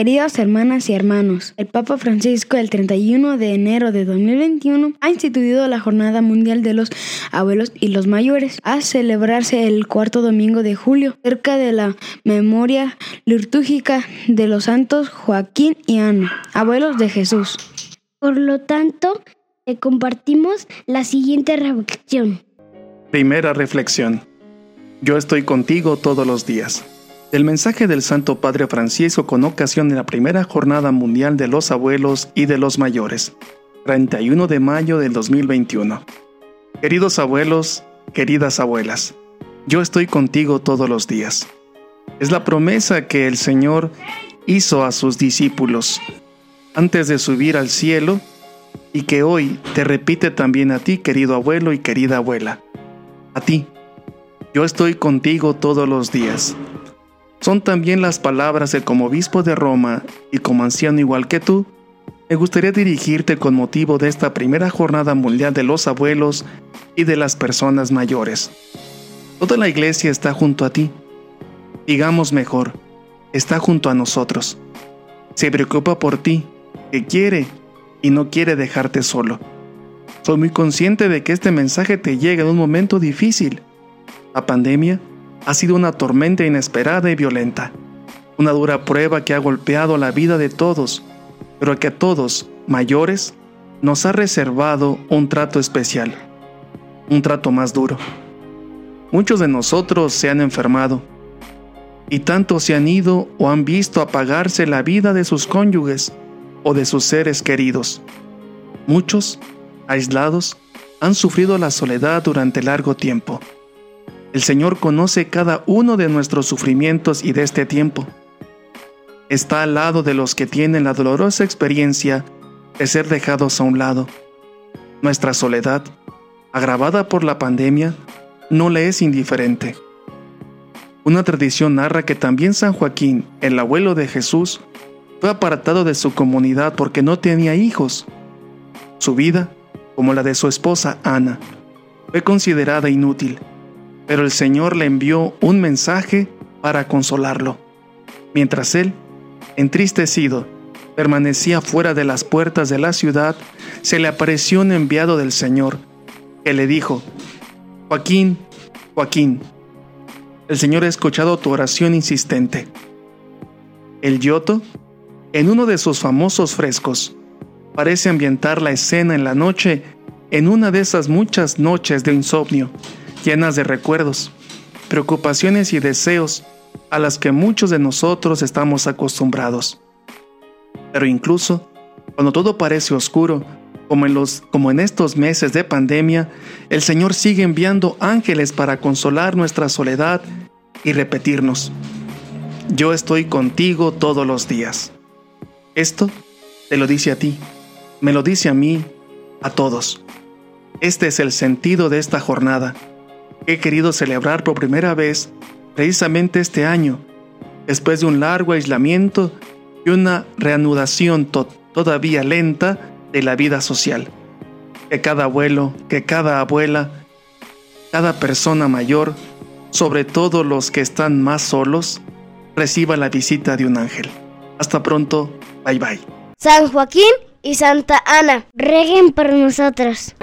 Queridas hermanas y hermanos, el Papa Francisco el 31 de enero de 2021 ha instituido la Jornada Mundial de los Abuelos y los Mayores a celebrarse el cuarto domingo de julio, cerca de la memoria litúrgica de los santos Joaquín y Ana, abuelos de Jesús. Por lo tanto, le compartimos la siguiente reflexión. Primera reflexión. Yo estoy contigo todos los días. El mensaje del Santo Padre Francisco con ocasión de la primera Jornada Mundial de los Abuelos y de los Mayores, 31 de mayo del 2021. Queridos abuelos, queridas abuelas, yo estoy contigo todos los días. Es la promesa que el Señor hizo a sus discípulos antes de subir al cielo y que hoy te repite también a ti, querido abuelo y querida abuela. A ti, yo estoy contigo todos los días son también las palabras de como obispo de Roma y como anciano igual que tú, me gustaría dirigirte con motivo de esta primera jornada mundial de los abuelos y de las personas mayores. Toda la iglesia está junto a ti. Digamos mejor, está junto a nosotros. Se preocupa por ti, que quiere y no quiere dejarte solo. Soy muy consciente de que este mensaje te llega en un momento difícil. La pandemia ha sido una tormenta inesperada y violenta, una dura prueba que ha golpeado la vida de todos, pero que a todos, mayores, nos ha reservado un trato especial, un trato más duro. Muchos de nosotros se han enfermado, y tantos se han ido o han visto apagarse la vida de sus cónyuges o de sus seres queridos. Muchos, aislados, han sufrido la soledad durante largo tiempo. El Señor conoce cada uno de nuestros sufrimientos y de este tiempo. Está al lado de los que tienen la dolorosa experiencia de ser dejados a un lado. Nuestra soledad, agravada por la pandemia, no le es indiferente. Una tradición narra que también San Joaquín, el abuelo de Jesús, fue apartado de su comunidad porque no tenía hijos. Su vida, como la de su esposa Ana, fue considerada inútil pero el Señor le envió un mensaje para consolarlo. Mientras él, entristecido, permanecía fuera de las puertas de la ciudad, se le apareció un enviado del Señor, que le dijo, Joaquín, Joaquín, el Señor ha escuchado tu oración insistente. El Giotto, en uno de sus famosos frescos, parece ambientar la escena en la noche en una de esas muchas noches de insomnio llenas de recuerdos, preocupaciones y deseos a las que muchos de nosotros estamos acostumbrados. Pero incluso cuando todo parece oscuro, como en, los, como en estos meses de pandemia, el Señor sigue enviando ángeles para consolar nuestra soledad y repetirnos, yo estoy contigo todos los días. Esto te lo dice a ti, me lo dice a mí, a todos. Este es el sentido de esta jornada he querido celebrar por primera vez precisamente este año, después de un largo aislamiento y una reanudación todavía lenta de la vida social. Que cada abuelo, que cada abuela, cada persona mayor, sobre todo los que están más solos, reciba la visita de un ángel. Hasta pronto, bye bye. San Joaquín y Santa Ana, reguen por nosotros.